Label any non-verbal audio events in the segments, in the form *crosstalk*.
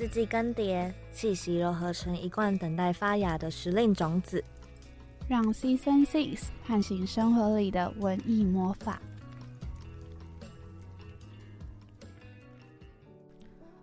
四季更迭，气息柔合成一罐等待发芽的时令种子，让 Season Six 唤醒生活里的文艺魔法。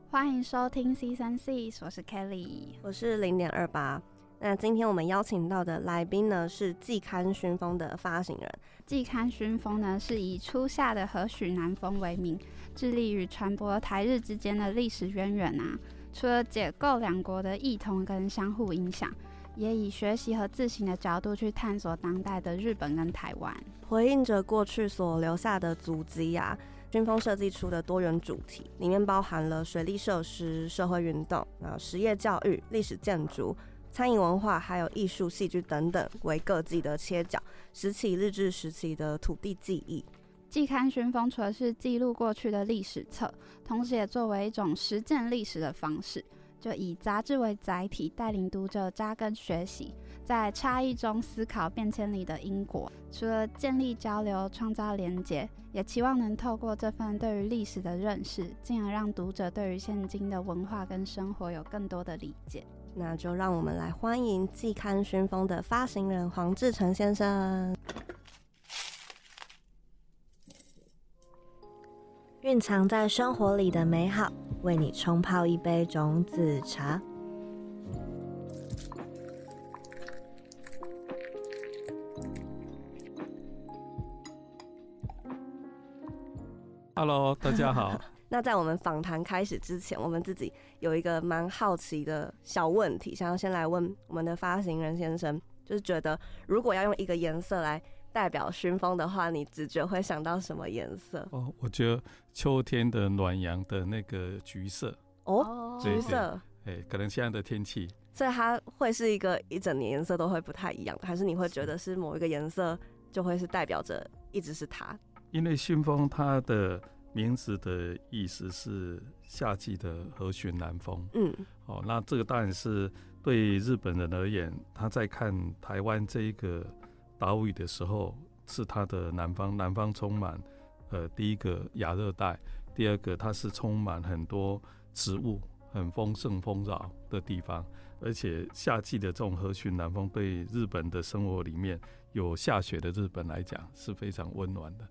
欢迎收听 Season Six，我是 Kelly，我是零点二八。那今天我们邀请到的来宾呢，是季刊熏风的发行人。季刊熏风呢，是以初夏的和许南风为名，致力于传播台日之间的历史渊源啊。除了解构两国的异同跟相互影响，也以学习和自省的角度去探索当代的日本跟台湾，回应着过去所留下的足迹呀。熏风设计出的多元主题，里面包含了水利设施、社会运动、啊实业教育、历史建筑。餐饮文化还有艺术、戏剧等等为各自的切角，拾起日治时期的土地记忆。季刊寻风除了是记录过去的历史册，同时也作为一种实践历史的方式，就以杂志为载体，带领读者扎根学习，在差异中思考变迁里的因果。除了建立交流、创造连结，也期望能透过这份对于历史的认识，进而让读者对于现今的文化跟生活有更多的理解。那就让我们来欢迎季刊熏风的发行人黄志成先生。蕴藏在生活里的美好，为你冲泡一杯种子茶。Hello，大家好。*laughs* 那在我们访谈开始之前，我们自己有一个蛮好奇的小问题，想要先来问我们的发行人先生，就是觉得如果要用一个颜色来代表熏风的话，你直觉会想到什么颜色？哦，我觉得秋天的暖阳的那个橘色。哦，橘色。哎，可能现在的天气，所以它会是一个一整年颜色都会不太一样，还是你会觉得是某一个颜色就会是代表着一直是它？因为熏风它的。名字的意思是夏季的和煦南风。嗯，哦，那这个当然是对日本人而言，他在看台湾这一个岛屿的时候，是它的南方。南方充满，呃，第一个亚热带，第二个它是充满很多植物，很丰盛丰饶的地方。而且夏季的这种和煦南风，对日本的生活里面有下雪的日本来讲，是非常温暖的。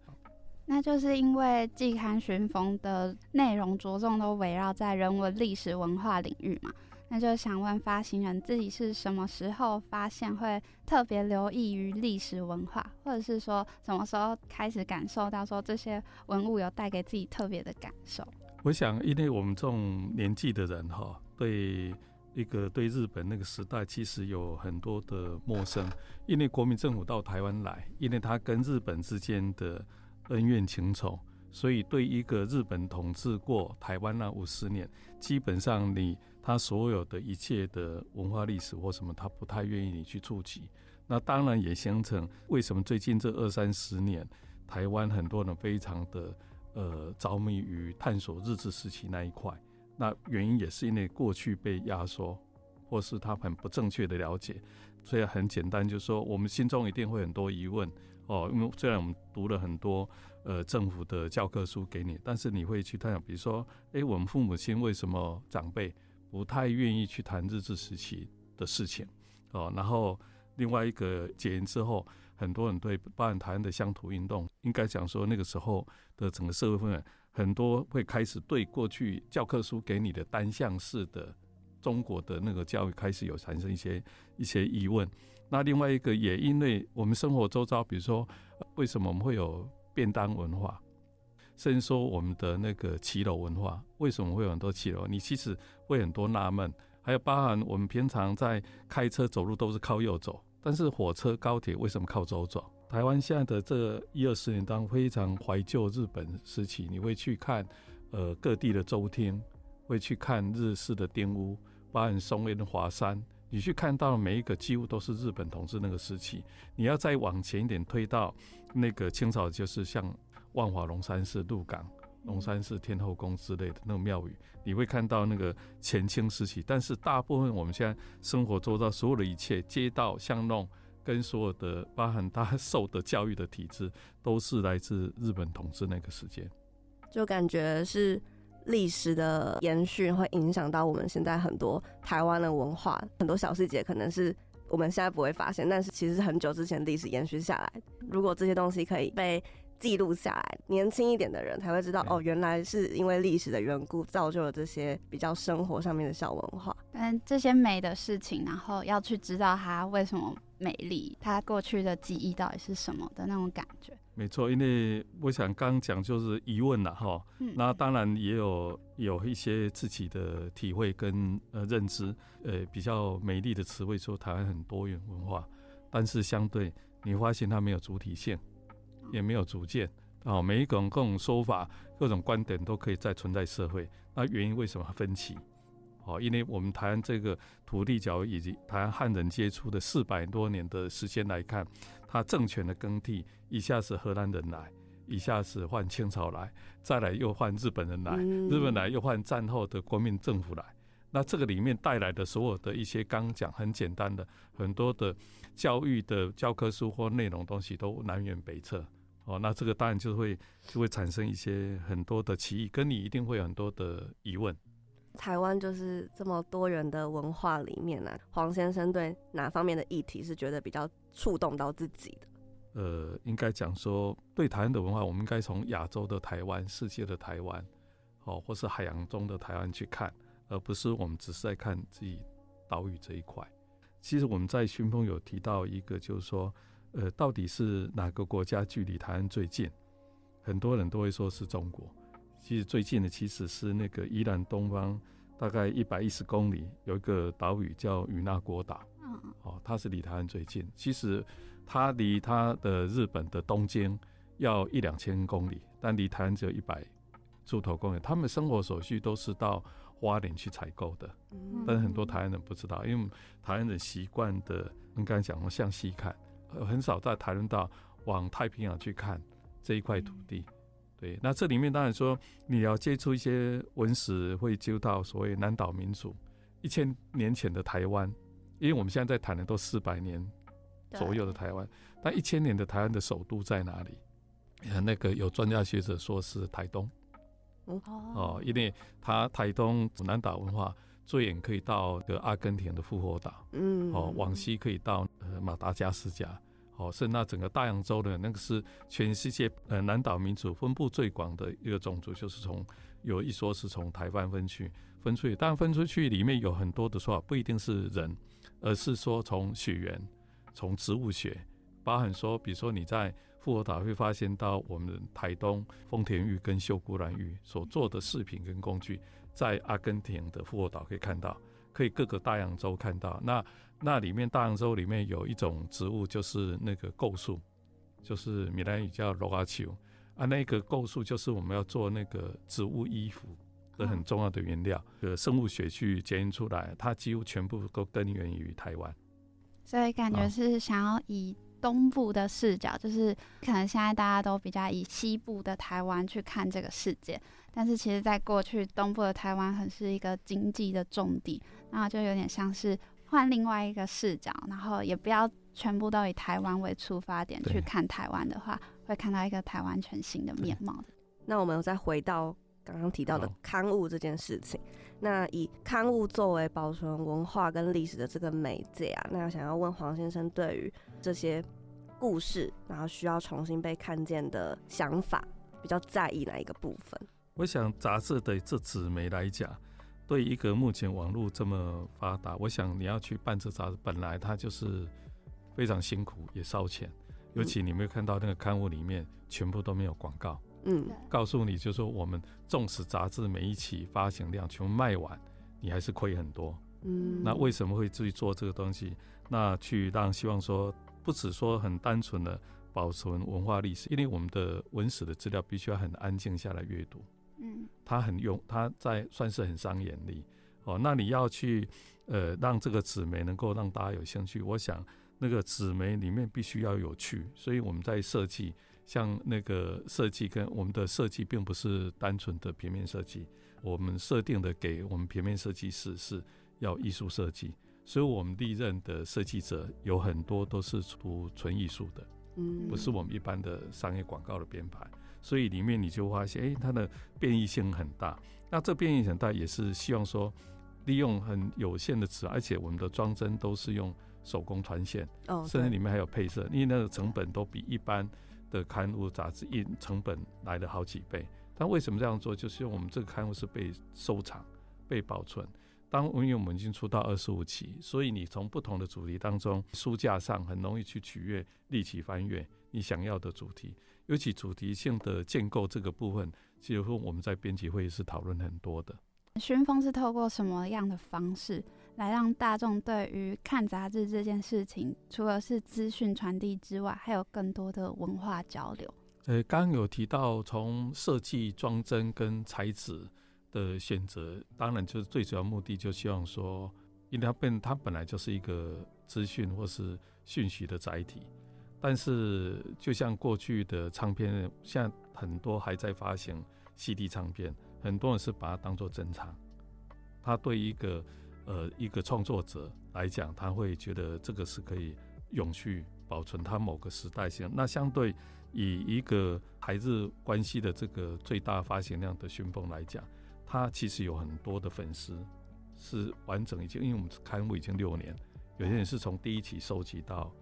那就是因为季刊寻风的内容着重都围绕在人文、历史文化领域嘛，那就想问发行人自己是什么时候发现会特别留意于历史文化，或者是说什么时候开始感受到说这些文物有带给自己特别的感受？我想，因为我们这种年纪的人哈，对一个对日本那个时代其实有很多的陌生，因为国民政府到台湾来，因为他跟日本之间的。恩怨情仇，所以对一个日本统治过台湾那五十年，基本上你他所有的一切的文化历史或什么，他不太愿意你去触及。那当然也形成为什么最近这二三十年，台湾很多人非常的呃着迷于探索日治时期那一块。那原因也是因为过去被压缩，或是他很不正确的了解。所以很简单，就是说我们心中一定会很多疑问。哦，因为虽然我们读了很多呃政府的教科书给你，但是你会去探讨，比如说，哎，我们父母亲为什么长辈不太愿意去谈日治时期的事情？哦，然后另外一个解严之后，很多人对包含台湾的乡土运动，应该讲说那个时候的整个社会氛围，很多会开始对过去教科书给你的单向式的中国的那个教育开始有产生一些一些疑问。那另外一个也因为我们生活周遭，比如说为什么我们会有便当文化，甚至说我们的那个骑楼文化，为什么会有很多骑楼？你其实会很多纳闷。还有包含我们平常在开车走路都是靠右走，但是火车高铁为什么靠左走？台湾现在的这一二十年当非常怀旧日本时期，你会去看呃各地的周厅，会去看日式的丁屋，包含松烟华山。你去看到每一个几乎都是日本统治那个时期。你要再往前一点推到那个清朝，就是像万华龙山寺、鹿港龙山寺、天后宫之类的那个庙宇，你会看到那个前清时期。但是大部分我们现在生活做到所有的一切，街道巷弄跟所有的包含他受的教育的体制，都是来自日本统治那个时间。就感觉是历史的延续会影响到我们现在很多台湾的文化，很多小细节可能是我们现在不会发现，但是其实很久之前历史延续下来。如果这些东西可以被记录下来，年轻一点的人才会知道哦，原来是因为历史的缘故造就了这些比较生活上面的小文化。但，这些美的事情，然后要去知道它为什么美丽，它过去的记忆到底是什么的那种感觉。没错，因为我想刚讲就是疑问了哈，嗯，那当然也有有一些自己的体会跟呃认知，呃比较美丽的词汇说台湾很多元文化，但是相对你发现它没有主体性。也没有主见哦，每一种各种说法、各种观点都可以再存在社会。那原因为什么分歧？哦，因为我们台湾这个土地角以及台湾汉人接触的四百多年的时间来看，它政权的更替，一下是荷兰人来，一下是换清朝来，再来又换日本人来，日本来又换战后的国民政府来。那这个里面带来的所有的一些刚讲很简单的很多的教育的教科书或内容东西都南辕北辙。哦，那这个当然就会就会产生一些很多的歧义，跟你一定会有很多的疑问。台湾就是这么多元的文化里面呢，黄先生对哪方面的议题是觉得比较触动到自己的？呃，应该讲说对台湾的文化，我们应该从亚洲的台湾、世界的台湾，哦，或是海洋中的台湾去看，而不是我们只是在看自己岛屿这一块。其实我们在熏风有提到一个，就是说。呃，到底是哪个国家距离台湾最近？很多人都会说是中国。其实最近的其实是那个宜兰东方大概一百一十公里有一个岛屿叫与那国岛。嗯哦，它是离台湾最近。其实它离它的日本的东京要一两千公里，但离台湾只有一百出头公里。他们生活所需都是到花莲去采购的。嗯。但是很多台湾人不知道，因为台湾人习惯的，应该讲向西看。很少在台湾到往太平洋去看这一块土地，对。那这里面当然说你要接触一些文史，会接触到所谓南岛民族一千年前的台湾，因为我们现在在谈的都四百年左右的台湾，但一千年的台湾的首都在哪里？那个有专家学者说是台东，哦，因为它台东南岛文化。最远可以到个阿根廷的复活岛，嗯，哦，往西可以到呃马达加斯加，哦，是那整个大洋洲的那个是全世界呃南岛民族分布最广的一个种族，就是从有一说是从台湾分去分出去，但分出去里面有很多的说法，不一定是人，而是说从血缘、从植物学，包含说，比如说你在复活岛会发现到我们台东丰田玉跟秀姑兰玉所做的饰品跟工具。在阿根廷的复活岛可以看到，可以各个大洋洲看到。那那里面大洋洲里面有一种植物，就是那个构树，就是闽南语叫罗阿球啊。那个构树就是我们要做那个植物衣服的很重要的原料。呃，生物学去检验出来，它几乎全部都根源于台湾。所以感觉是想要以东部的视角，就是可能现在大家都比较以西部的台湾去看这个世界。但是其实，在过去，东部的台湾很是一个经济的重地，那就有点像是换另外一个视角，然后也不要全部都以台湾为出发点去看台湾的话，会看到一个台湾全新的面貌。那我们再回到刚刚提到的刊物这件事情，那以刊物作为保存文化跟历史的这个媒介啊，那想要问黄先生，对于这些故事，然后需要重新被看见的想法，比较在意哪一个部分？我想杂志对这纸媒来讲，对一个目前网络这么发达，我想你要去办这杂志，本来它就是非常辛苦，也烧钱。尤其你没有看到那个刊物里面全部都没有广告，嗯，告诉你就说我们纵使杂志每一期发行量全部卖完，你还是亏很多，嗯，那为什么会去做这个东西？那去让希望说，不只说很单纯的保存文化历史，因为我们的文史的资料必须要很安静下来阅读。嗯，他很用，他在算是很伤眼力哦。那你要去呃让这个纸媒能够让大家有兴趣，我想那个纸媒里面必须要有趣。所以我们在设计，像那个设计跟我们的设计并不是单纯的平面设计，我们设定的给我们平面设计师是要艺术设计，所以我们历任的设计者有很多都是出纯艺术的。嗯不是我们一般的商业广告的编排，所以里面你就发现，哎、它的变异性很大。那这变异性很大，也是希望说利用很有限的纸，而且我们的装帧都是用手工传线，哦，甚至对里面还有配色，因为那个成本都比一般的刊物杂志印成本来了好几倍。但为什么这样做？就是因为我们这个刊物是被收藏、被保存。当因为我们已经出到二十五期，所以你从不同的主题当中，书架上很容易去取悦、立起翻阅你想要的主题。尤其主题性的建构这个部分，其实我们在编辑会议是讨论很多的。熏风是透过什么样的方式来让大众对于看杂志这件事情，除了是资讯传递之外，还有更多的文化交流？呃，刚刚有提到从设计、装帧跟材质的选择，当然就是最主要目的，就希望说，因为它本它本来就是一个资讯或是讯息的载体，但是就像过去的唱片，现在很多还在发行 CD 唱片，很多人是把它当做珍藏，他对一个呃一个创作者来讲，他会觉得这个是可以永续保存它某个时代性。那相对以一个台日关系的这个最大发行量的讯风来讲，它其实有很多的粉丝是完整已经，因为我们刊物已经六年，有些人是从第一期收集到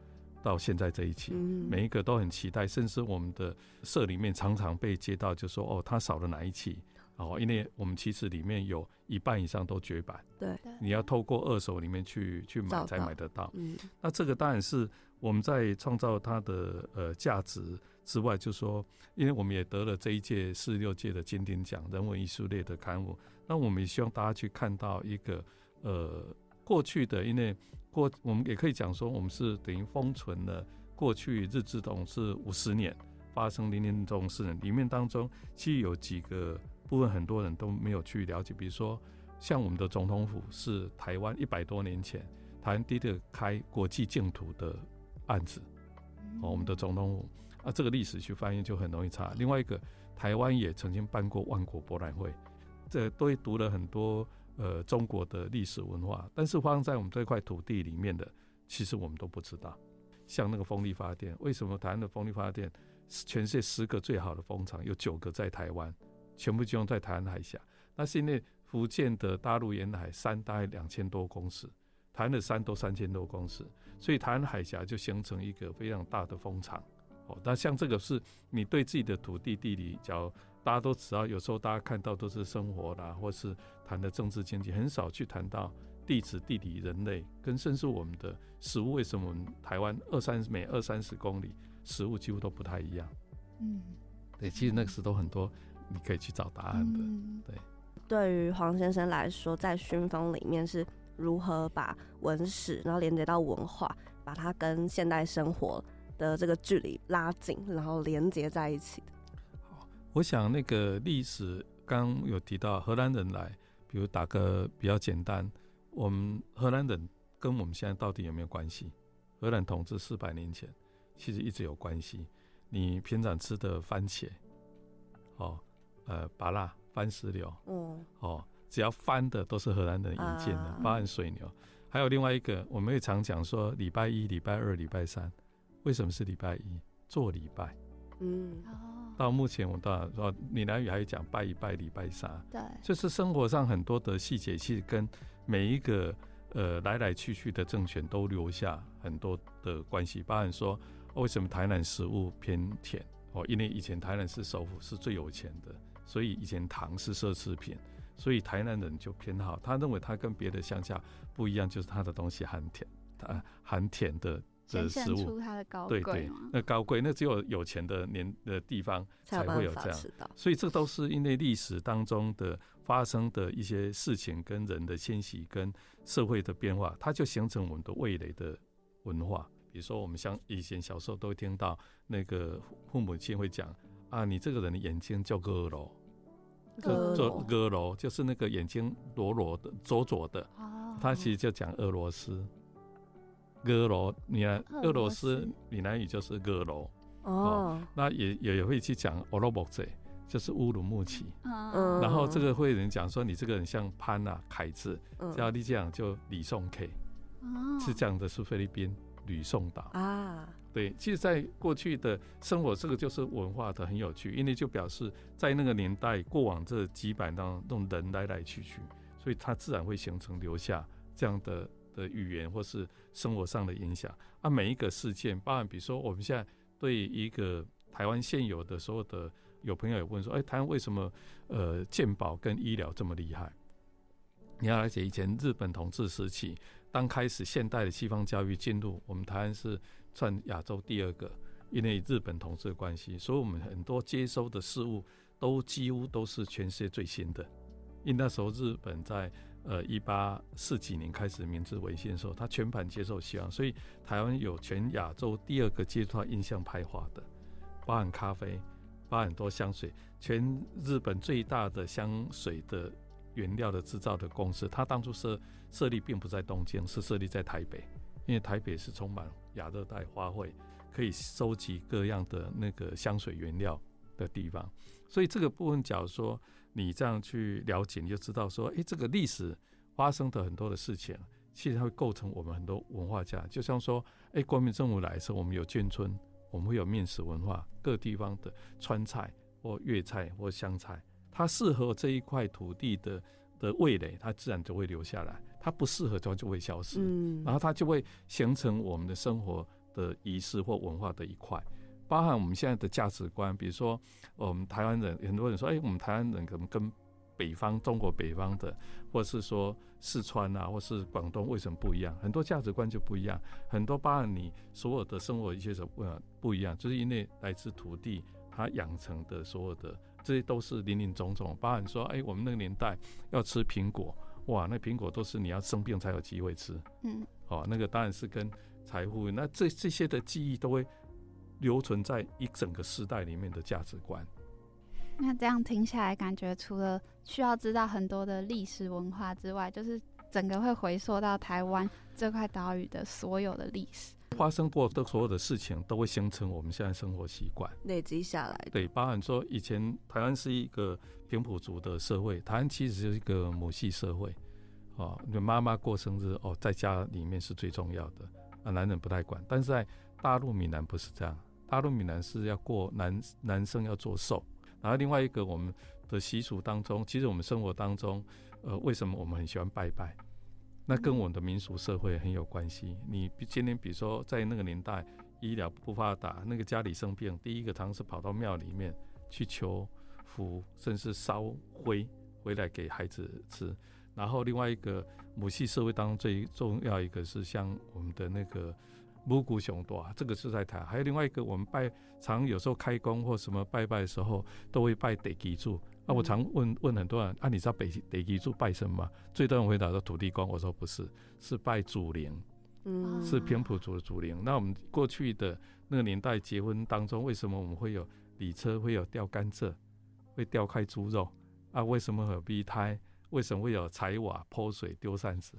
到现在这一期，嗯。每一个都很期待，甚至我们的社里面常常被接到，就说哦，他少了哪一期。哦，因为我们其实里面有一半以上都绝版，对，你要透过二手里面去去买才买得到。嗯。那这个当然是我们在创造它的呃价值之外，就说，因为我们也得了这一届四十六届的金鼎奖人文艺术类的刊物，那我们也希望大家去看到一个呃过去的，因为过我们也可以讲说，我们是等于封存了过去日治统治五十年发生林林总事里面当中，其实有几个部分很多人都没有去了解，比如说像我们的总统府是台湾一百多年前。台湾第一个开国际净土的案子，哦，我们的总统府啊，这个历史去翻译就很容易查。另外一个，台湾也曾经办过万国博览会，这都读了很多呃中国的历史文化，但是发生在我们这块土地里面的，其实我们都不知道。像那个风力发电，为什么台湾的风力发电全世界十个最好的风场有九个在台湾，全部集中在台湾海峡？那是因为福建的大陆沿海山大概两千多公尺。台湾的山都三千多公尺，所以台湾海峡就形成一个非常大的风场。哦，那像这个是你对自己的土地地理，假如大家都知道，有时候大家看到都是生活啦，或是谈的政治经济，很少去谈到地质、地理、人类，跟甚至我们的食物。为什么我们台湾二三每二三十公里食物几乎都不太一样？嗯，对，其实那个时都很多，你可以去找答案的。嗯对于黄先生来说，在熏风里面是如何把文史，然后连接到文化，把它跟现代生活的这个距离拉近，然后连接在一起的。我想那个历史刚有提到荷兰人来，比如打个比较简单，我们荷兰人跟我们现在到底有没有关系？荷兰统治四百年前，其实一直有关系。你平常吃的番茄，哦，呃，芭辣番石榴，嗯，哦，只要翻的都是荷兰人引进的啊，包含水牛。还有另外一个，我们也常讲说，礼拜一、礼拜二、礼拜三，为什么是礼拜一？做礼拜。嗯，哦，到目前我到说闽南语还有讲拜一拜礼拜三，对，就是生活上很多的细节，其实跟每一个呃来来去去的政权都留下很多的关系。包含说、哦为什么台南食物偏甜哦，因为以前台南是首府是最有钱的，所以以前糖是奢侈品，所以台南人就偏好。他认为他跟别的乡下不一样，就是他的东西含甜，它含甜的显的食物。它的高对对贵嘛，，那高贵，那只有有钱的年的地方才会有这样。所以这都是因为历史当中的发生的一些事情，跟人的迁徙，跟社会的变化，它就形成我们的味蕾的文化。比如说，我们像以前小时候都会听到那个父母亲会讲啊，你这个人的眼睛叫哥罗，哥做罗哥罗就是那个眼睛裸裸的、左左的，哦，他其实就讲俄罗斯。哥罗，你看俄俄罗罗斯斯闽南语就是俄罗，哦，那也也也会去讲俄罗莫贼，就是乌鲁木齐。嗯，然后这个会有人讲说你这个人像潘啊凯字，嗯。叫你这样就李宋 K，哦。是这样的，是菲律宾吕宋岛。啊，对，其实，在过去的生活，这个就是文化的很有趣，因为就表示在那个年代，过往这几百当中，人来来去去，所以它自然会形成留下这样的的语言或是生活上的影响。啊，每一个事件，包含比如说我们现在对一个台湾现有的所有的，有朋友有问说，哎，台湾为什么呃健保跟医疗这么厉害？你要了解以前日本统治时期，当开始现代的西方教育进入我们台湾是。算亚洲第二个，因为日本统治的关系，所以我们很多接收的事物都几乎都是全世界最新的。因为那时候日本在呃一八四几年开始明治维新的时候，他全盘接受西方，所以台湾有全亚洲第二个接触到印象派画的，包含咖啡，包含很多香水，全日本最大的香水的原料的制造的公司，它当初设设立并不在东京，是设立在台北。因为台北是充满亚热带花卉，可以收集各样的那个香水原料的地方，所以这个部分，假如说你这样去了解，你就知道说，哎，这个历史发生的很多的事情，其实它会构成我们很多文化价。就像说，哎，国民政府来的时候，我们有眷村，我们会有面食文化，各地方的川菜或粤菜或湘菜，它适合这一块土地的的味蕾，它自然就会留下来。它不适合，它就会消失，嗯，然后它就会形成我们的生活的仪式或文化的一块，包含我们现在的价值观。比如说，我们台湾人，很多人说，哎，我们台湾人可能跟北方中国北方的，或者是说四川啊，或是广东为什么不一样？很多价值观就不一样，很多包含你所有的生活一些什么不一样，就是因为来自土地它养成的所有的这些都是林林总总，包含说，哎，我们那个年代要吃苹果。哇，那苹果都是你要生病才有机会吃，嗯，哦，那个当然是跟财富，那这这些的记忆都会留存在一整个时代里面的价值观。那这样听下来，感觉除了需要知道很多的历史文化之外，就是整个会回溯到台湾这块岛屿的所有的历史。发生过的所有的事情都会形成我们现在生活习惯，累积下来。对，包含说以前台湾是一个平埔族的社会，台湾其实是一个母系社会，哦，就妈妈过生日哦，在家里面是最重要的，啊，男人不太管。但是在大陆闽南不是这样，大陆闽南是要过男男生要做寿，然后另外一个我们的习俗当中，其实我们生活当中，呃，为什么我们很喜欢拜拜？那跟我们的民俗社会很有关系。你今天比如说在那个年代，医疗不发达，那个家里生病，第一个常是跑到庙里面去求福，甚至烧灰回来给孩子吃。然后另外一个母系社会当中最重要一个是像我们的那个母谷熊多，这个是在谈。还有另外一个我们拜常有时候开工或什么拜拜的时候，都会拜地基柱。啊，我常问问很多人啊，你知道北北基柱拜什么吗？最多人回答说土地公，我说不是，是拜祖灵，嗯，是偏埔族的祖灵。那我们过去的那个年代结婚当中，为什么我们会有礼车，会有吊甘蔗，会吊开猪肉啊？为什么有逼胎？为什么会有柴瓦泼水丢扇子？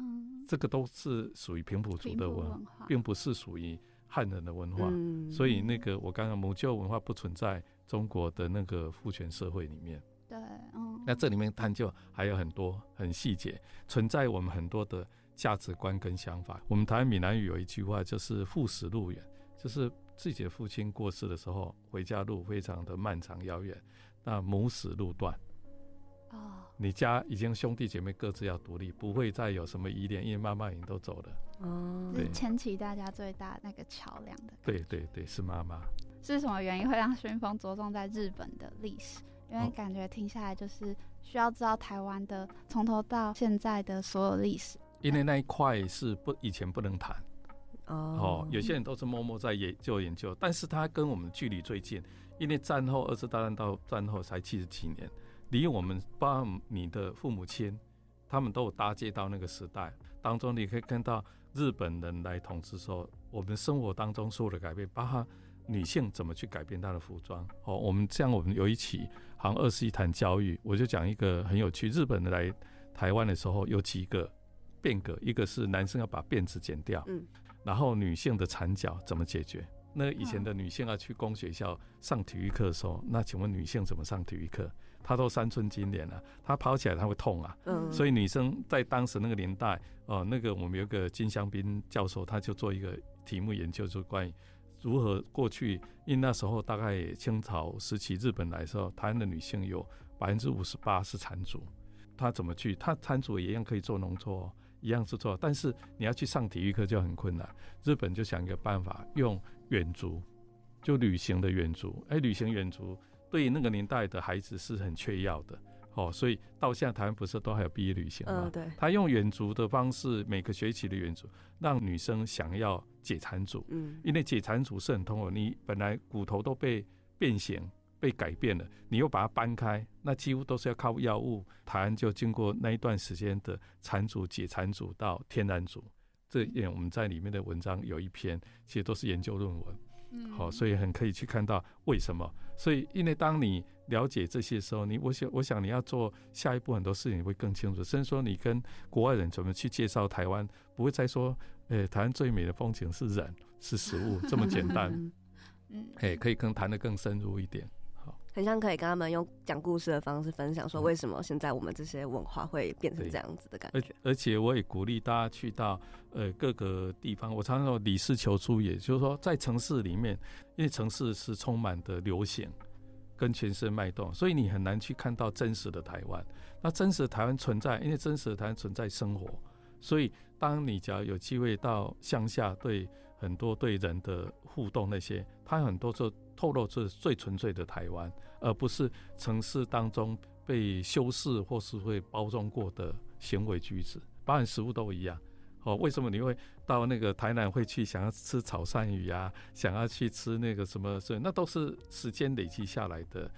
嗯，这个都是属于平埔族的文化，并不是属于汉人的文化。所以那个我刚刚母舅文化不存在。中国的那个父权社会里面，对，嗯，那这里面探究还有很多很细节，存在我们很多的价值观跟想法。我们台湾闽南语有一句话，就是“父死路远”，就是自己的父亲过世的时候，回家路非常的漫长遥远；那母死路断，哦，你家已经兄弟姐妹各自要独立，不会再有什么依恋，因为妈妈已经都走了。哦，是牵起大家最大那个桥梁的。对对对，是妈妈。是什么原因会让旋风着重在日本的历史？因为感觉听下来就是需要知道台湾的从头到现在的所有历史。因为那一块是不以前不能谈哦，有些人都是默默在研究研究，但是他跟我们距离最近，因为战后二次大战到战后才七十几年，离我们包括你的父母亲，他们都有搭接到那个时代当中，你可以看到日本人来统治时候，我们生活当中所有的改变，包括。女性怎么去改变她的服装？哦，我们这样，我们有一起，好像二十一谈教育，我就讲一个很有趣。日本人来台湾的时候有几个变革，一个是男生要把辫子剪掉，嗯，然后女性的缠脚怎么解决？那以前的女性要去公学校上体育课的时候，那请问女性怎么上体育课？她都三寸金莲了，她跑起来她会痛啊，嗯，所以女生在当时那个年代，哦，那个我们有个金香斌教授，他就做一个题目研究，就关于。如何过去，因为那时候大概清朝时期日本来的时候，台湾的女性有百分之五十八是缠足，她怎么去？她缠足也一样可以做农作，一样是做，但是你要去上体育课就很困难。日本就想一个办法，用远足，就旅行的远足。哎，旅行远足对于那个年代的孩子是很缺要的。哦，所以到现在台湾不是都还有毕业旅行吗？嗯，对。他用远足的方式，每个学期的远足，让女生想要解缠组。嗯，因为解缠组是很痛苦，你本来骨头都被变形、被改变了，你又把它搬开，那几乎都是要靠药物。台湾就经过那一段时间的缠组、解缠组到天然组，这也我们在里面的文章有一篇，其实都是研究论文。嗯，好，所以很可以去看到为什么。所以，因为当你了解这些时候，你我想，我想你要做下一步很多事情会更清楚。甚至说，你跟国外人怎么去介绍台湾，不会再说，呃，台湾最美的风景是人，是食物这么简单。*laughs* 嗯，哎，可以更谈得更深入一点。很像可以跟他们用讲故事的方式分享，说为什么现在我们这些文化会变成这样子的感觉。而而且我也鼓励大家去到呃各个地方。我常常说理事求诸，也就是说在城市里面，因为城市是充满的流行跟全身脉动，所以你很难去看到真实的台湾。那真实的台湾存在，因为真实的台湾存在生活，所以当你只要有机会到乡下，对很多对人的互动那些，它很多就。透露出最纯粹的台湾，而不是城市当中被修饰或是会包装过的行为举止，包含食物都一样。哦，为什么你会到那个台南会去想要吃炒鳝鱼啊？想要去吃那个什么？是那都是时间累积下来的，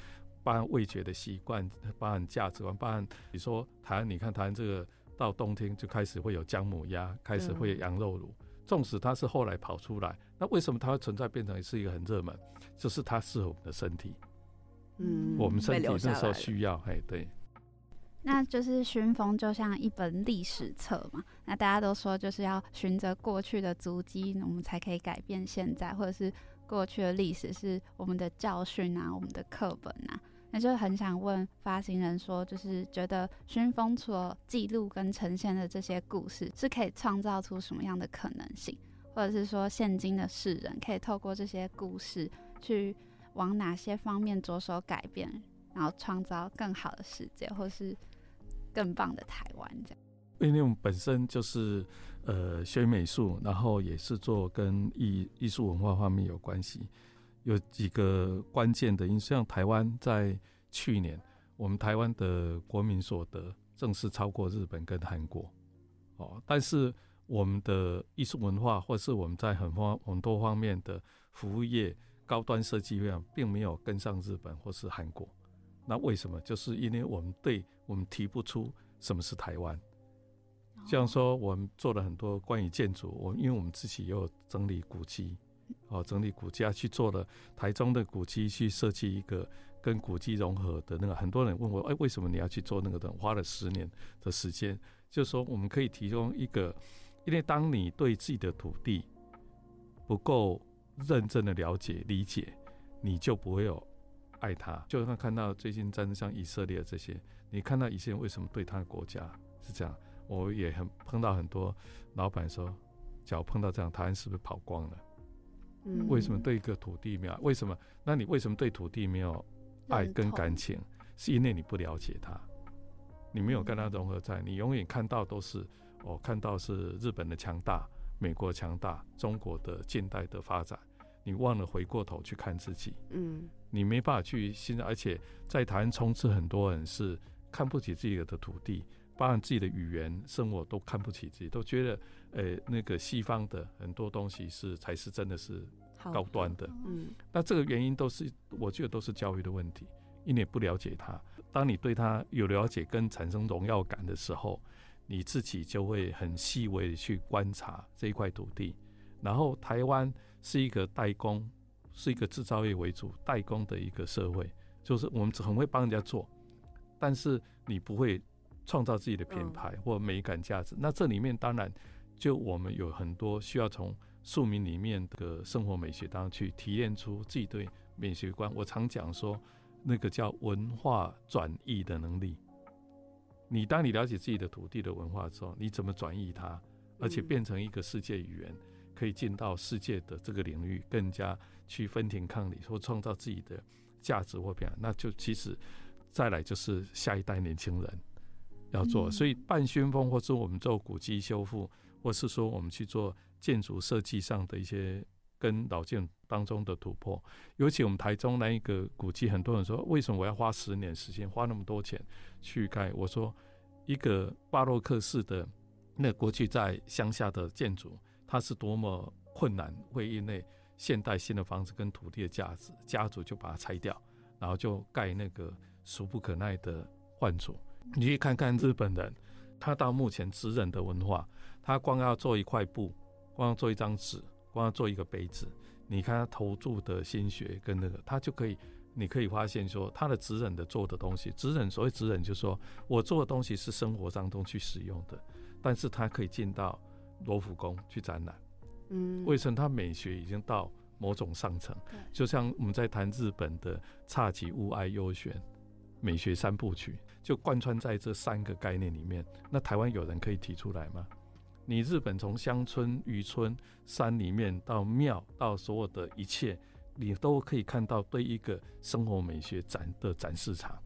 包含味觉的习惯，包含价值观，包含你说台湾，你看台湾这个到冬天就开始会有姜母鸭，开始会有羊肉卤。纵使它是后来跑出来，那为什么它会存在变成是一个很热门？就是它适合我们的身体，嗯，我们身体那时候需要，哎，对。那就是寻风就像一本历史册嘛，那大家都说就是要循着过去的足迹，我们才可以改变现在，或者是过去的历史是我们的教训啊，我们的课本啊。那就很想问发行人说，就是觉得熏风所记录跟呈现的这些故事，是可以创造出什么样的可能性，或者是说现今的世人可以透过这些故事去往哪些方面着手改变，然后创造更好的世界，或是更棒的台湾这样。因为我们本身就是呃学美术，然后也是做跟艺艺术文化方面有关系。有几个关键的因素，像台湾在去年，我们台湾的国民所得正式超过日本跟韩国，哦，但是我们的艺术文化或是我们在很方很多方面的服务业、高端设计业，并没有跟上日本或是韩国。那为什么？就是因为我们对我们提不出什么是台湾。像说我们做了很多关于建筑，我因为我们自己也有整理古迹。哦，整理古迹去做了台中的古迹，去设计一个跟古迹融合的那个。很多人问我，哎，为什么你要去做那个的？花了十年的时间，就是说我们可以提供一个，因为当你对自己的土地不够认真的了解理解，你就不会有爱它。就像看到最近战争，像以色列这些，你看到以色列为什么对他的国家是这样？我也很碰到很多老板说，假如碰到这样，台湾是不是跑光了？为什么对一个土地没有？为什么？那你为什么对土地没有爱跟感情？是因为你不了解它，你没有跟它融合在，你永远看到都是哦，看到是日本的强大，美国强大，中国的近代的发展，你忘了回过头去看自己。嗯，你没办法去现在，而且在台湾充斥很多人是看不起自己的土地。包含自己的语言、生活都看不起自己，都觉得，呃，那个西方的很多东西是才是真的是高端的。嗯，那这个原因都是，我觉得都是教育的问题，因为不了解它。当你对它有了解跟产生荣耀感的时候，你自己就会很细微的去观察这一块土地。然后，台湾是一个代工，是一个制造业为主代工的一个社会，就是我们很会帮人家做，但是你不会。创造自己的品牌或美感价值，那这里面当然就我们有很多需要从庶民里面的生活美学当中去提炼出自己对美学观。我常讲说，那个叫文化转译的能力。你当你了解自己的土地的文化之后，你怎么转译它，而且变成一个世界语言，可以进到世界的这个领域，更加去分庭抗礼，或创造自己的价值或表现，那就其实再来就是下一代年轻人要做。所以半宣风，或是我们做古迹修复，或是说我们去做建筑设计上的一些跟老建当中的突破。尤其我们台中那一个古迹，很多人说为什么我要花十年时间，花那么多钱去盖？我说一个巴洛克式的那过去在乡下的建筑。它是多么困难，会因为现代性的房子跟土地的价值，家族就把它拆掉，然后就盖那个俗不可耐的幻主。你去看看日本人，他到目前职人的文化，他光要做一块布，光要做一张纸，光要做一个杯子，你看他投注的心血跟那个，他就可以，你可以发现说，他的职人的做的东西，职人所谓职人，就是说我做的东西是生活当中去使用的，但是他可以进到。罗浮宫去展览，嗯，为什么他美学已经到某种上层？就像我们在谈日本的侘寂物哀优选美学三部曲，就贯穿在这三个概念里面。那台湾有人可以提出来吗？你日本从乡村、渔村、山里面到庙到所有的一切，你都可以看到对一个生活美学展的展示场。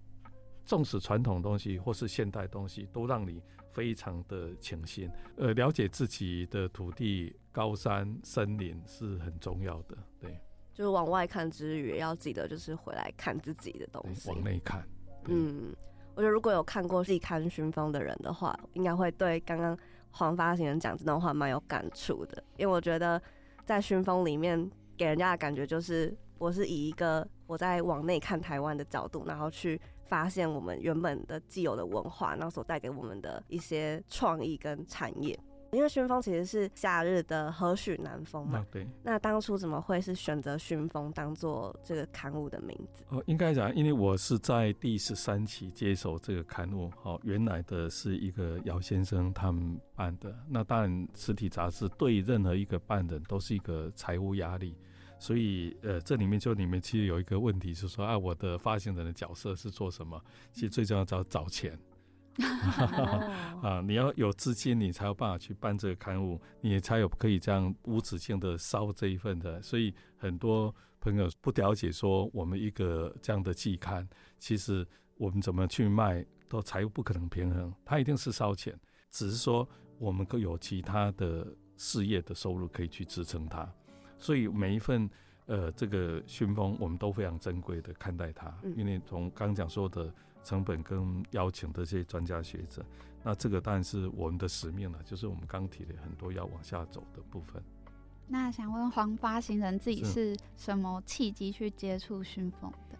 纵使传统东西或是现代东西，都让你。非常的清新，呃，了解自己的土地、高山、森林是很重要的。对，就是往外看之余，也要记得就是回来看自己的东西。往内看。嗯，我觉得如果有看过《自看熏风》的人的话，应该会对刚刚黄发行人讲这段话蛮有感触的。因为我觉得在熏风里面给人家的感觉就是，我是以一个我在往内看台湾的角度，然后去。发现我们原本的既有的文化，然后所带给我们的一些创意跟产业。因为熏风其实是夏日的何许南风嘛。对。那当初怎么会是选择熏风当做这个刊物的名字？哦，应该讲，因为我是在第十三期接手这个刊物。好，原来的是一个姚先生他们办的。那当然，实体杂志对任何一个办人都是一个财务压力。所以，呃，这里面就里面其实有一个问题是说，啊，我的发行人的角色是做什么？其实最重要找找钱，*laughs* 啊，你要有资金，你才有办法去办这个刊物，你才有可以这样无止境的烧这一份的。所以很多朋友不了解说，我们一个这样的季刊，其实我们怎么去卖，都财务不可能平衡，它一定是烧钱，只是说我们可有其他的事业的收入可以去支撑它。所以每一份呃这个熏风，我们都非常珍贵的看待它，因为从刚讲说的成本跟邀请的这些专家学者，那这个当然是我们的使命了，就是我们刚提的很多要往下走的部分。那想问黄发行人自己是什么契机去接触熏风的？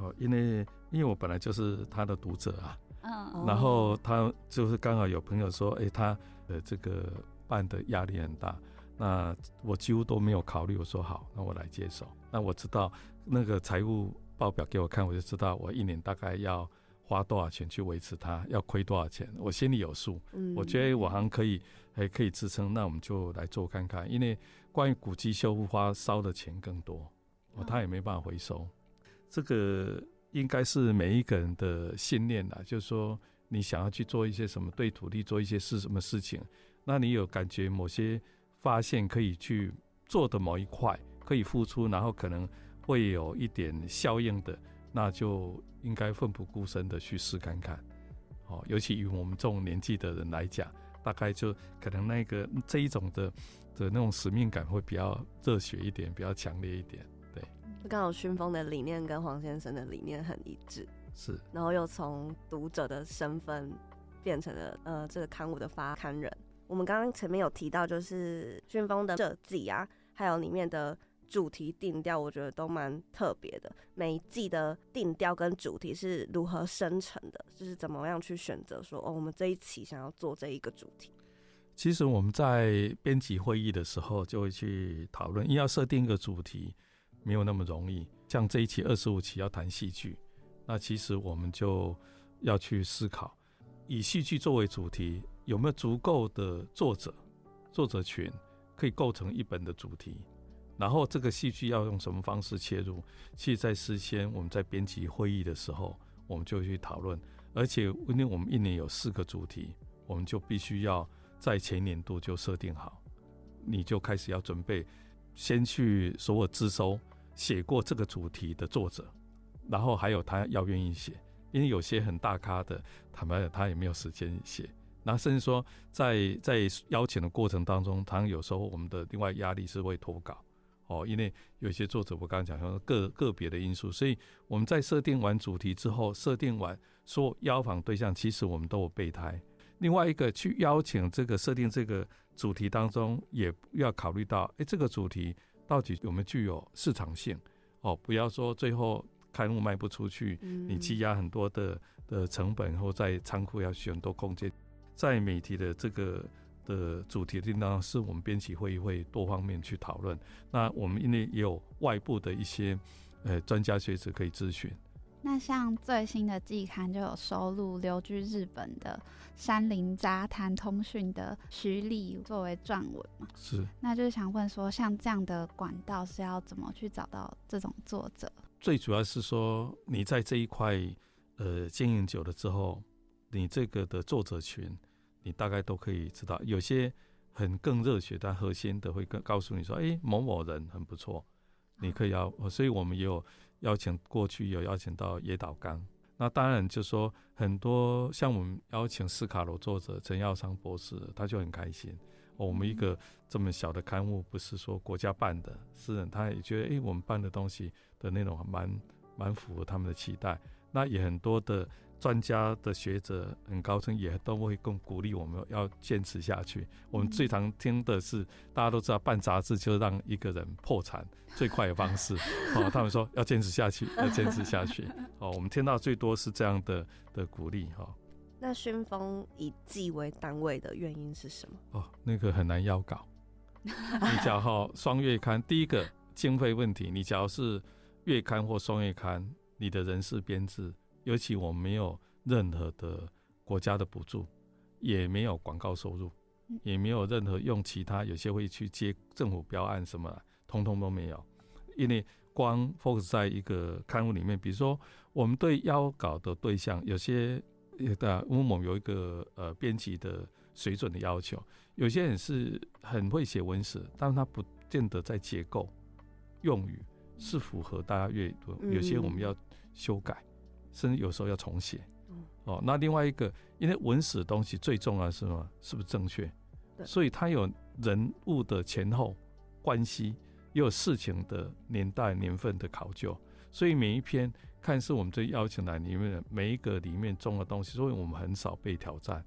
哦，因为因为我本来就是他的读者啊，嗯，然后他就是刚好有朋友说，哎，他的这个办的压力很大。那我几乎都没有考虑，我说好，那我来接手。那我知道那个财务报表给我看，我就知道我一年大概要花多少钱去维持它，要亏多少钱，我心里有数。嗯，我觉得我还可以，还可以支撑。那我们就来做看看，因为关于古迹修复花烧的钱更多，哦，他也没办法回收。这个应该是每一个人的信念啦，就是说你想要去做一些什么，对土地做一些事，什么事情，那你有感觉某些。发现可以去做的某一块可以付出，然后可能会有一点效应的，那就应该奋不顾身的去试看看。哦，尤其于我们这种年纪的人来讲，大概就可能那个这一种的的那种使命感会比较热血一点，比较强烈一点。对，就刚好熏风的理念跟黄先生的理念很一致，是，然后又从读者的身份变成了呃这个刊物的发刊人。我们刚刚前面有提到，就是旋风的设计啊，还有里面的主题定调，我觉得都蛮特别的。每一季的定调跟主题是如何生成的？就是怎么样去选择说，哦，我们这一期想要做这一个主题。其实我们在编辑会议的时候就会去讨论，因为要设定一个主题没有那么容易。像这一期二十五期要谈戏剧，那其实我们就要去思考，以戏剧作为主题。有没有足够的作者、作者群可以构成一本的主题？然后这个戏剧要用什么方式切入？其实，在事先我们在编辑会议的时候，我们就去讨论。而且，因为我们一年有四个主题，我们就必须要在前年度就设定好。你就开始要准备，先去所有自收写过这个主题的作者，然后还有他要愿意写，因为有些很大咖的，坦白讲他也没有时间写。然后甚至说，在在邀请的过程当中，他有时候我们的另外压力是会脱稿哦，因为有些作者我刚刚讲说个个别的因素，所以我们在设定完主题之后，设定完说邀访对象，其实我们都有备胎。另外一个去邀请这个设定这个主题当中，也要考虑到，哎，这个主题到底有没有具有市场性哦？不要说最后刊物卖不出去，你积压很多的的成本，或在仓库要需很多空间。在媒体的这个的主题定当是我们编辑会议会多方面去讨论。那我们因为也有外部的一些呃专家学者可以咨询。那像最新的季刊就有收录留居日本的山林杂谈通讯的徐丽作为撰文嘛？是。那就是想问说，像这样的管道是要怎么去找到这种作者？最主要是说，你在这一块呃经营久了之后，你这个的作者群。你大概都可以知道，有些很更热血但核心的会更告诉你说：“哎，某某人很不错，你可以要。”所以我们也有邀请过去有邀请到野岛刚。那当然就说很多像我们邀请斯卡罗作者陈耀昌博士，他就很开心。我们一个这么小的刊物，不是说国家办的，私人他也觉得哎，我们办的东西的内容蛮蛮符合他们的期待。那也很多的。专家的学者很高兴也都会更鼓励我们要坚持下去。我们最常听的是，大家都知道办杂志就是让一个人破产最快的方式。*laughs* 哦，他们说要坚持下去，要坚持下去。*laughs* 哦，我们听到最多是这样的的鼓励。哈，那宣风以季为单位的原因是什么？哦，那个很难要稿。*laughs* 你只要哈双月刊，第一个经费问题，你假如是月刊或双月刊，你的人事编制。尤其我们没有任何的国家的补助，也没有广告收入，也没有任何用其他，有些会去接政府标案什么，通通都没有。因为光 focus 在一个刊物里面，比如说我们对邀稿的对象，有些的乌某有一个呃编辑的水准的要求，有些人是很会写文史，但是他不见得在结构用语是符合大家阅读，有些我们要修改。甚至有时候要重写，哦，那另外一个，因为文史的东西最重要是什么？是不是正确？所以它有人物的前后关系，也有事情的年代年份的考究，所以每一篇看似我们这邀请来里面的每一个里面中的东西，所以我们很少被挑战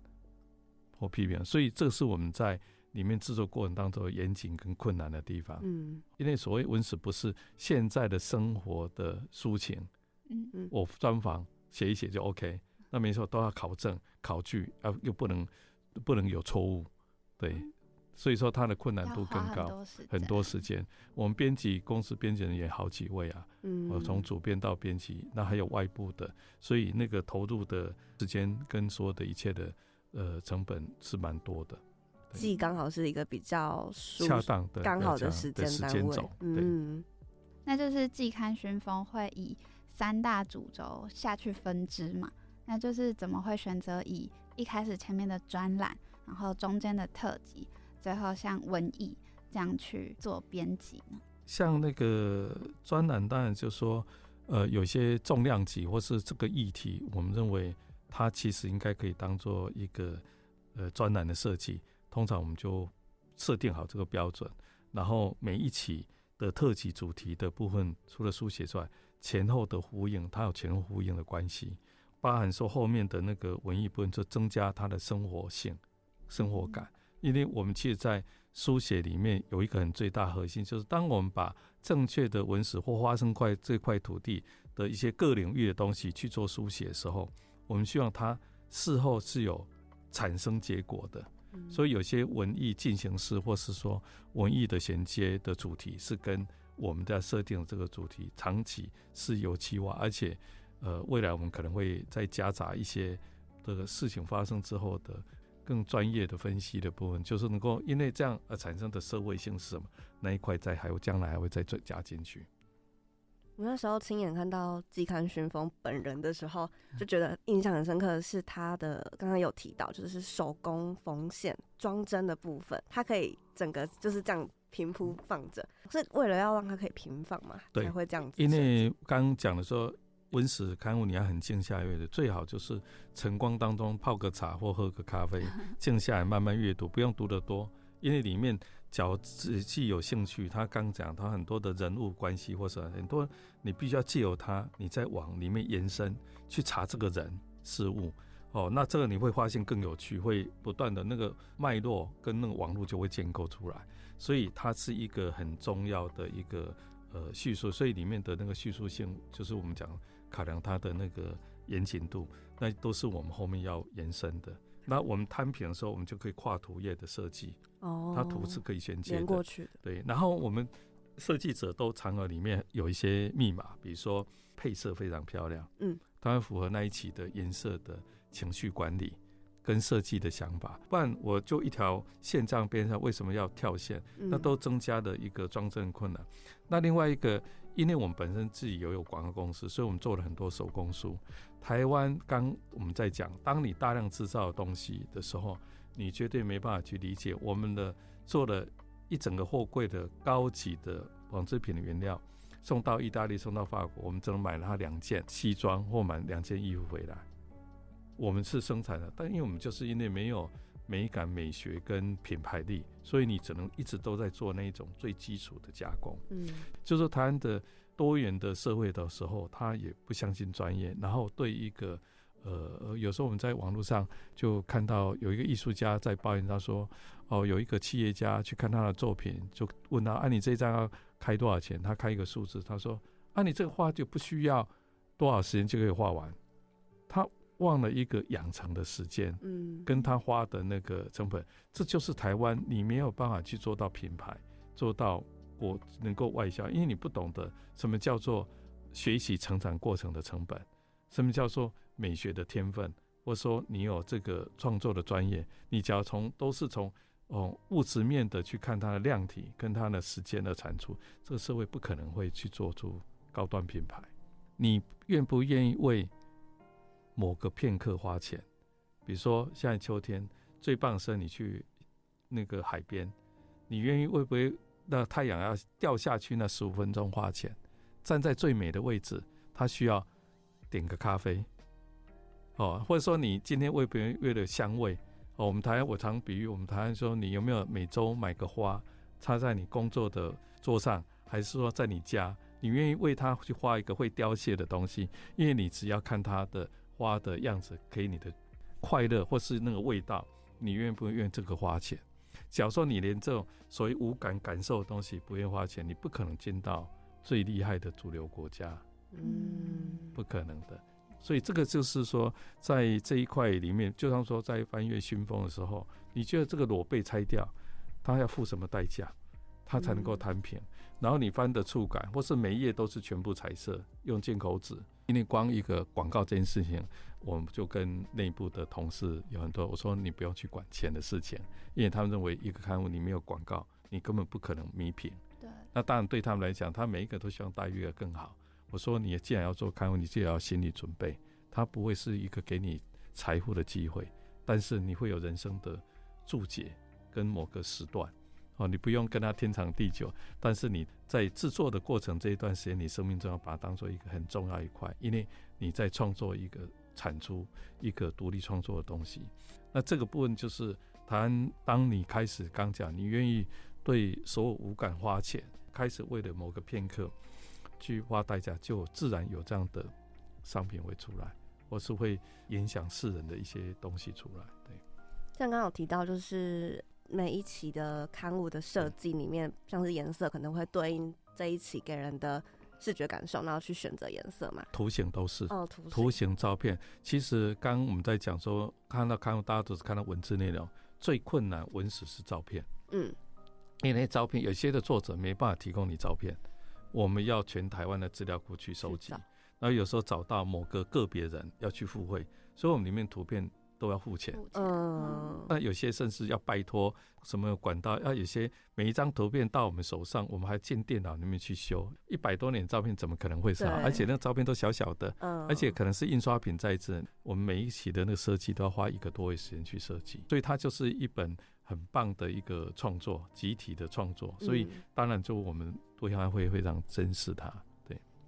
或批评，所以这是我们在里面制作过程当中严谨跟困难的地方。嗯，因为所谓文史不是现在的生活的抒情。嗯嗯，我专访写一写就 OK，那没错，都要考证考据，啊又不能不能有错误，对，所以说它的困难度更高，很多时间。我们编辑公司编辑人也好几位啊，嗯，从主编到编辑，那还有外部的，所以那个投入的时间跟所有的一切的呃成本是蛮多的。既刚好是一个比较恰当的刚好的时间单位，嗯，那就是季刊宣风会以。三大主轴下去分支嘛，那就是怎么会选择以一开始前面的专栏，然后中间的特辑，最后像文艺这样去做编辑呢？像那个专栏，当然就说，呃，有些重量级或是这个议题，我们认为它其实应该可以当做一个呃专栏的设计。通常我们就设定好这个标准，然后每一期的特辑主题的部分，除了书写之外。前后的呼应，它有前后呼应的关系，包含说后面的那个文艺部分，就增加它的生活性、生活感。因为我们其实，在书写里面有一个很最大核心，就是当我们把正确的文史或花生块这块土地的一些各领域的东西去做书写的时候，我们希望它事后是有产生结果的。所以有些文艺进行式，或是说文艺的衔接的主题，是跟我们在设定这个主题，长期是有期望，而且，呃，未来我们可能会再夹杂一些这个事情发生之后的更专业的分析的部分，就是能够因为这样而产生的社会性是什么那一块，在还有将来还会再加进去。我那时候亲眼看到季刊旋风本人的时候，就觉得印象很深刻的是他的刚刚有提到，就是手工缝线装针的部分，它可以整个就是这样平铺放着，是为了要让它可以平放嘛，对才会这样子。因为刚刚讲的说，温室刊物你要很静下来阅读，最好就是晨光当中泡个茶或喝个咖啡，*laughs* 静下来慢慢阅读，不用读得多，因为里面假如仔细有兴趣，他刚讲他很多的人物关系或者很多，你必须要借由他，你再往里面延伸去查这个人事物。哦，那这个你会发现更有趣，会不断的那个脉络跟那个网络就会建构出来，所以它是一个很重要的一个呃叙述，所以里面的那个叙述性就是我们讲考量它的那个严谨度，那都是我们后面要延伸的。那我们摊平的时候，我们就可以跨图页的设计，哦，它图是可以衔接过，去的，对。然后我们设计者都常常里面有一些密码，比如说配色非常漂亮，嗯，当然符合那一期的颜色的情绪管理跟设计的想法，不然我就一条线这样边上，为什么要跳线？那嗯都增加了一个装帧困难。那另外一个，因为我们本身自己也有广告公司，所以我们做了很多手工书。台湾刚我们在讲，当你大量制造的东西的时候，你绝对没办法去理解我们的做了一整个货柜的高级的纺织品的原料，送到意大利，送到法国，我们只能买了它两件西装或买两件衣服回来。我们是生产的，但因为我们就是因为没有美感、美学跟品牌力，所以你只能一直都在做那一种最基础的加工。嗯就是台湾的多元的社会的时候，他也不相信专业，然后对一个呃，有时候我们在网络上就看到有一个艺术家在抱怨，他说：“哦，有一个企业家去看他的作品，就问他，啊，你这张要开多少钱？他开一个数字，他说：啊，你这个画就不需要多少时间就可以画完。他忘了一个养成的时间，嗯，跟他花的那个成本，这就是台湾你没有办法去做到品牌，做到我能够外销，因为你不懂得什么叫做学习成长过程的成本，什么叫做美学的天分，或者说你有这个创作的专业，你只要从都是从哦物质面的去看它的量体跟它的时间的产出，这个社会不可能会去做出高端品牌。你愿不愿意为某个片刻花钱？比如说现在秋天最棒是你去那个海边，你愿意会不会那太阳要掉下去那十五分钟花钱？站在最美的位置，他需要点个咖啡，哦，或者说你今天为别人为了香味，哦，我们台湾我常比喻我们台湾说，你有没有每周买个花插在你工作的桌上，还是说在你家，你愿意为它去画一个会凋谢的东西？因为你只要看它的花的样子，给你的快乐或是那个味道，你愿不愿意这个花钱？假如说你连这种所谓无感感受的东西不愿意花钱，你不可能进到最厉害的主流国家，嗯不可能的。所以这个就是说，在这一块里面，就像说在翻越新风的时候，你觉得这个裸被拆掉，它要付什么代价，它才能够摊平？然后你翻的触感，或是每一页都是全部彩色，用进口纸。因为光一个广告这件事情，我们就跟内部的同事有很多，我说你不用去管钱的事情，因为他们认为一个刊物你没有广告，你根本不可能弥平。对，那当然对他们来讲，他每一个都希望待遇要更好。我说你既然要做刊物，你就要心理准备，它不会是一个给你财富的机会，但是你会有人生的注解跟某个时段。哦，你不用跟他天长地久，但是你在制作的过程这一段时间，你生命中要把它当做一个很重要一块，因为你在创作一个产出一个独立创作的东西。那这个部分就是谈，当你开始刚讲，你愿意对所有无感花钱，开始为了某个片刻去花代价，就自然有这样的商品会出来，或是会影响世人的一些东西出来。对，像刚刚有提到，就是每一期的刊物的设计里面，像是颜色可能会对应这一期给人的视觉感受，然后去选择颜色嘛。图形都是。哦，图图形形照片，其实刚刚我们在讲说，看到刊物大家都是看到文字内容，最困难文史是照片，嗯。因为那些照片有些的作者没办法提供你照片，我们要全台湾的资料库去收集，然后有时候找到某个个别人要去附会，所以我们里面图片都要付钱。嗯，那有些甚至要拜托什么管道，要有些每一张图片到我们手上，我们还进电脑里面去修。一百多年照片怎么可能会是好？而且那个照片都小小的，嗯，而且可能是印刷品在这，我们每一期的那个设计都要花一个多月时间去设计，所以它就是一本很棒的一个创作，集体的创作。所以嗯当然就我们多样会非常珍视它。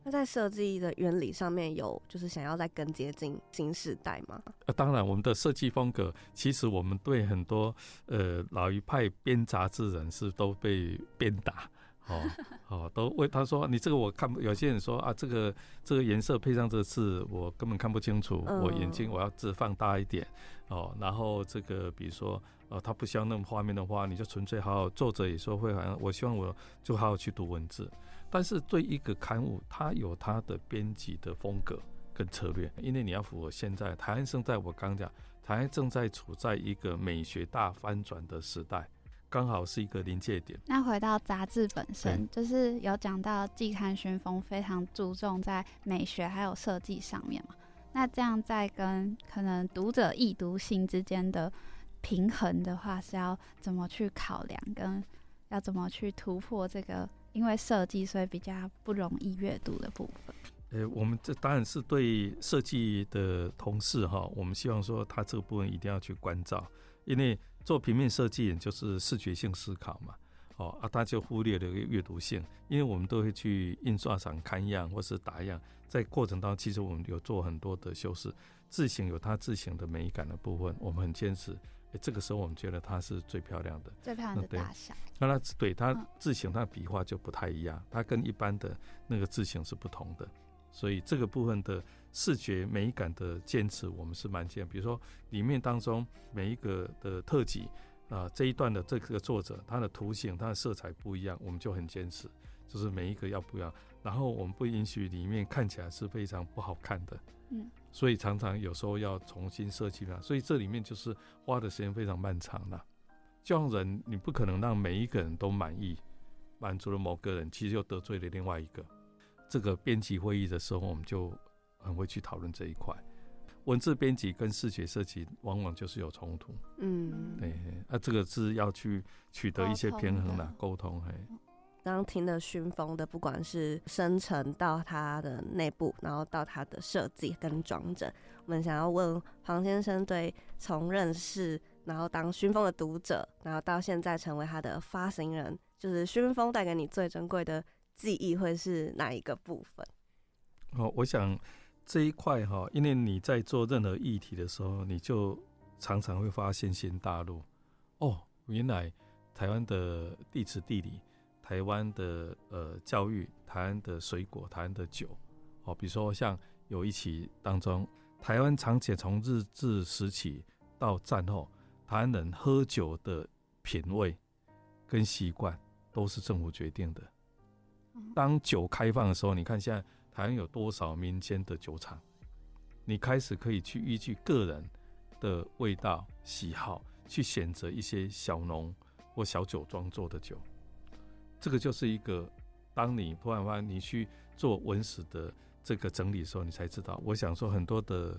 对，那在设计的原理上面有就是想要再更接近新时代吗？呃，当然我们的设计风格，其实我们对很多呃老一派编杂志人士都被鞭打。哦哦，都为他说你这个我看不，有些人说啊，这个这个颜色配上这个字，我根本看不清楚，嗯我眼睛我要字放大一点哦。然后这个比如说呃，他不希望那种画面的话，你就纯粹好好作者也说会好像我希望我就好好去读文字，但是对一个刊物，它有它的编辑的风格跟策略，因为你要符合现在台湾正在我刚讲，台湾正在处在一个美学大翻转的时代，刚好是一个临界点。那回到杂志本身，就是有讲到季刊旋风非常注重在美学还有设计上面嘛。那这样在跟可能读者易读性之间的平衡的话，是要怎么去考量，跟要怎么去突破这个因为设计所以比较不容易阅读的部分？呃，我们这当然是对设计的同事哈，我们希望说他这个部分一定要去关照，因为做平面设计就是视觉性思考嘛，哦啊，他就忽略了一个阅读性，因为我们都会去印刷厂看样或是打样，在过程当中其实我们有做很多的修饰，字形有它字形的美感的部分，我们很坚持，这个时候我们觉得它是最漂亮的。最漂亮的大小，那它对它嗯字形，它的笔画就不太一样，它跟一般的那个字形是不同的，所以这个部分的视觉美感的坚持，我们是蛮坚。比如说里面当中每一个的特辑啊、这一段的这个作者他的图形、他的色彩不一样，我们就很坚持，就是每一个要不一样。然后我们不允许里面看起来是非常不好看的，嗯，所以常常有时候要重新设计嘛，所以这里面就是花的时间非常漫长的。这样人你不可能让每一个人都满意，满足了某个人，其实又得罪了另外一个。这个编辑会议的时候，我们就很会去讨论这一块。文字编辑跟视觉设计往往就是有冲突，嗯，对，啊，这个是要去取得一些平衡的沟沟通，嘿。刚刚听的熏风的，不管是生成到它的内部，然后到它的设计跟装帧，我们想要问黄先生对从认识，然后当熏风的读者，然后到现在成为他的发行人，就是熏风带给你最珍贵的记忆会是哪一个部分？哦，我想这一块哈，因为你在做任何议题的时候，你就常常会发现新大陆。哦，原来台湾的地质地理、台湾的呃教育、台湾的水果、台湾的酒，哦，比如说像有一期当中，台湾长且从日治时期到战后，台湾人喝酒的品味跟习惯都是政府决定的。当酒开放的时候，你看现在台湾有多少民间的酒厂？你开始可以去依据个人的味道喜好，去选择一些小农或小酒庄做的酒。这个就是一个，当你突然发你去做文史的这个整理的时候，你才知道。我想说很多的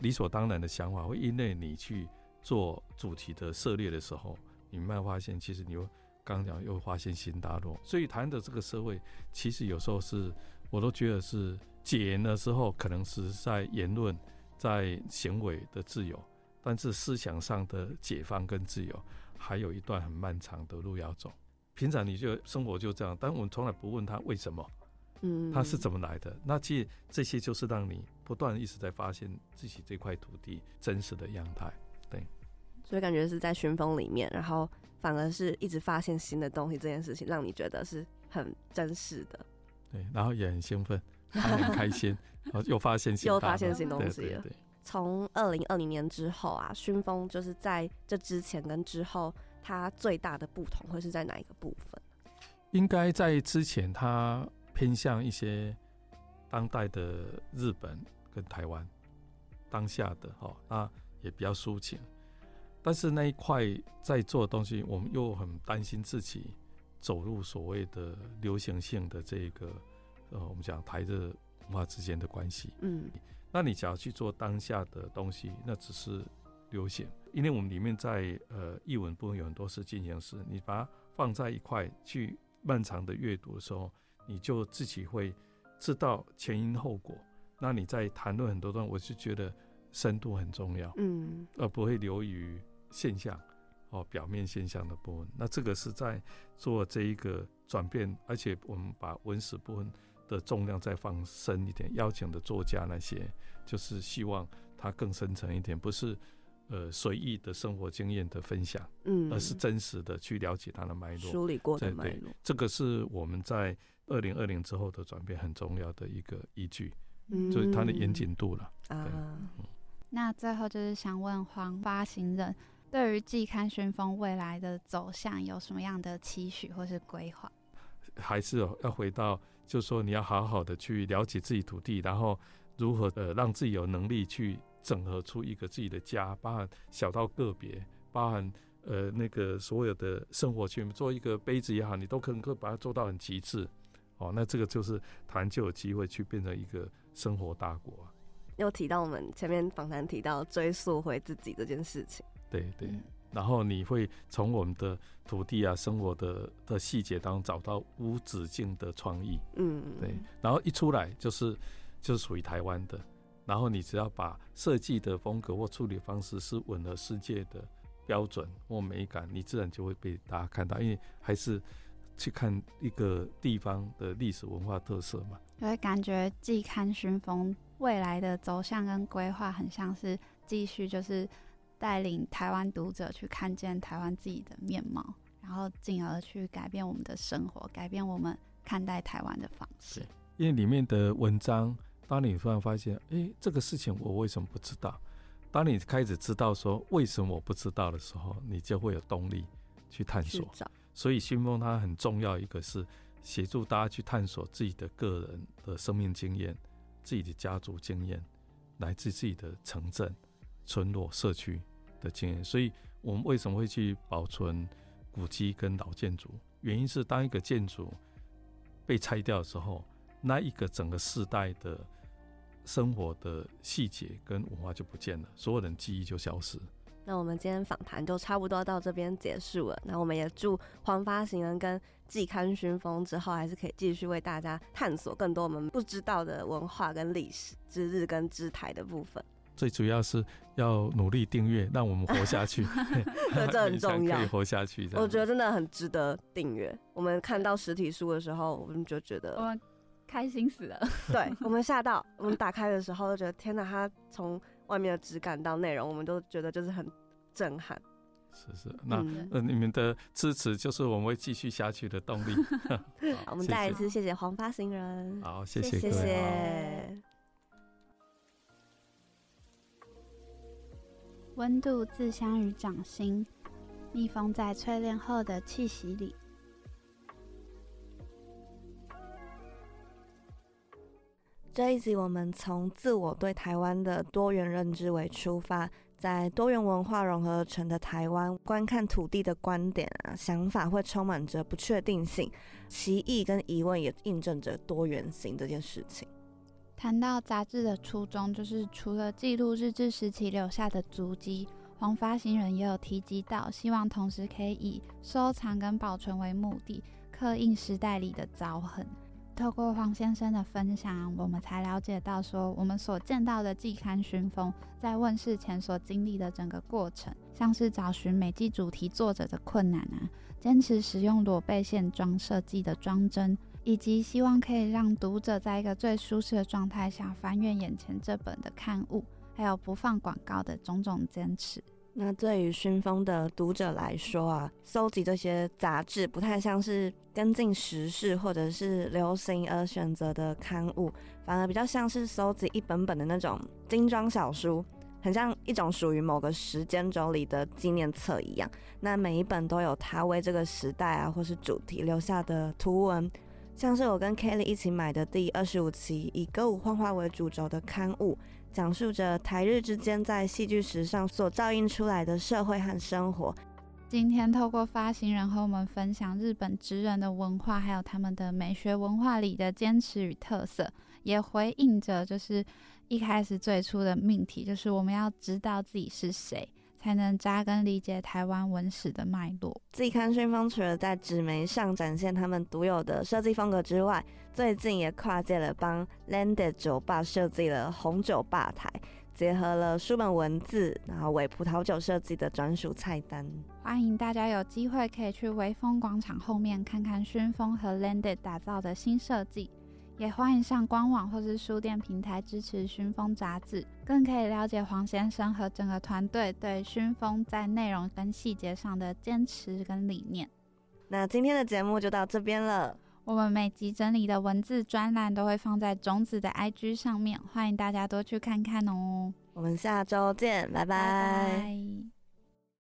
理所当然的想法，会因为你去做主题的涉猎的时候，你慢慢发现，其实你又刚刚讲又发现新大陆。所以谈的这个社会，其实有时候是我都觉得是解严的时候，可能是在言论、在行为的自由，但是思想上的解放跟自由，还有一段很漫长的路要走。平常你就生活就这样，但我们从来不问他为什么，嗯，他是怎么来的。那其实这些就是让你不断一直在发现自己这块土地真实的样态。对所以感觉是在熏风里面，然后反而是一直发现新的东西这件事情，让你觉得是很真实的。对，然后也很兴奋，还很开心，然 *laughs* 后又发现新又发现新东西了对。从二零二零年之后啊，熏风就是在这之前跟之后，它最大的不同会是在哪一个部分？应该在之前，它偏向一些当代的日本跟台湾当下的哈，那也比较抒情。但是那一块在做的东西，我们又很担心自己走入所谓的流行性的这个呃，我们讲台日文化之间的关系。嗯那你只要去做当下的东西，那只是流行。因为我们里面在呃译文部分有很多是进行式，你把它放在一块去漫长的阅读的时候，你就自己会知道前因后果。那你在谈论很多段，我是觉得深度很重要，嗯，而不会流于现象哦表面现象的部分。那这个是在做这一个转变，而且我们把文史部分的重量再放深一点，邀请的作家那些，就是希望它更深层一点，不是呃随意的生活经验的分享，嗯，而是真实的去了解它的脉络。梳理过的脉络，这个是我们在二零二零之后的转变很重要的一个依据，嗯就是它的严谨度了。啊，那最后就是想问黄发行人，对于季刊旋风未来的走向有什么样的期许或是规划？*laughs* 还是哦要回到，就是说你要好好的去了解自己土地，然后如何呃让自己有能力去整合出一个自己的家，包含小到个别，包含呃那个所有的生活圈，做一个杯子也好，你都可能会把它做到很极致。哦，那这个就是谈就有机会去变成一个生活大国啊。又提到我们前面访谈提到追溯回自己这件事情，对对。嗯然后你会从我们的土地啊、生活的的细节当中找到无止境的创意。嗯，对，然后一出来就是就是属于台湾的，然后你只要把设计的风格或处理方式是吻合世界的标准或美感，你自然就会被大家看到，因为还是去看一个地方的历史文化特色嘛。就会感觉季刊旋风未来的走向跟规划，很像是继续就是带领台湾读者去看见台湾自己的面貌，然后进而去改变我们的生活，改变我们看待台湾的方式。因为里面的文章，当你突然发现，哎，这个事情我为什么不知道？当你开始知道说为什么我不知道的时候，你就会有动力去探索。所以新风它很重要，一个是协助大家去探索自己的个人的生命经验、自己的家族经验，来自自己的城镇、村落、社区的经验。所以我们为什么会去保存古迹跟老建筑？原因是当一个建筑被拆掉的时候，那一个整个世代的生活的细节跟文化就不见了，所有人记忆就消失。那我们今天访谈就差不多到这边结束了。那我们也祝黄发行人跟季刊熏风之后，还是可以继续为大家探索更多我们不知道的文化跟历史、之日跟之台的部分。最主要是要努力订阅，让我们活下去。对，*laughs* 这很重要 *laughs* 可以。活下去。我觉得真的很值得订阅。我们看到实体书的时候，我们就觉我得，们开心死了。*laughs* 对我们吓到，我们打开的时候就觉得，天哪！它从外面的质感到内容，我们都觉得就是很震撼。是是，那、嗯呃你们的支持就是我们会继续下去的动力。*laughs* 好，我们再一次谢谢黄发行人，好，谢谢谢各位。谢。温度自相于掌心，密封在淬炼后的气息里。这一集我们从自我对台湾的多元认知为出发，在多元文化融合成的台湾，观看土地的观点啊、想法会充满着不确定性，歧义跟疑问也印证着多元性这件事情。谈到杂志的初衷，就是除了记录日治时期留下的足迹，黄发行人也有提及到，希望同时可以以收藏跟保存为目的，刻印时代里的凿痕。透过黄先生的分享，我们才了解到说，我们所见到的季刊寻风在问世前所经历的整个过程，像是找寻每季主题作者的困难啊，坚持使用裸背线装设计的装帧，以及希望可以让读者在一个最舒适的状态下翻阅眼前这本的刊物，还有不放广告的种种坚持。那对于熏风的读者来说啊，搜集这些杂志不太像是跟进时事或者是流行而选择的刊物，反而比较像是搜集一本本的那种精装小书，很像一种属于某个时间轴里的纪念册一样。那每一本都有它为这个时代啊或是主题留下的图文，像是我跟 Kelly 一起买的第二十五期以歌舞幻化为主轴的刊物。讲述着台日之间在戏剧史上所照映出来的社会和生活。今天透过发行人和我们分享日本职人的文化，还有他们的美学文化里的坚持与特色，也回应着就是一开始最初的命题，就是我们要知道自己是谁，才能扎根理解台湾文史的脉络。季刊讯风除了在纸媒上展现他们独有的设计风格之外，最近也跨界了，帮 Landed 酒吧设计了红酒吧台，结合了书本文字，然后为葡萄酒设计的专属菜单。欢迎大家有机会可以去微风广场后面看看熏风和 Landed 打造的新设计。也欢迎上官网或是书店平台支持熏风杂志，更可以了解黄先生和整个团队对熏风在内容跟细节上的坚持跟理念。那今天的节目就到这边了。我们每集整理的文字专栏都会放在种子的 IG 上面，欢迎大家多去看看哦。我们下周见，拜拜。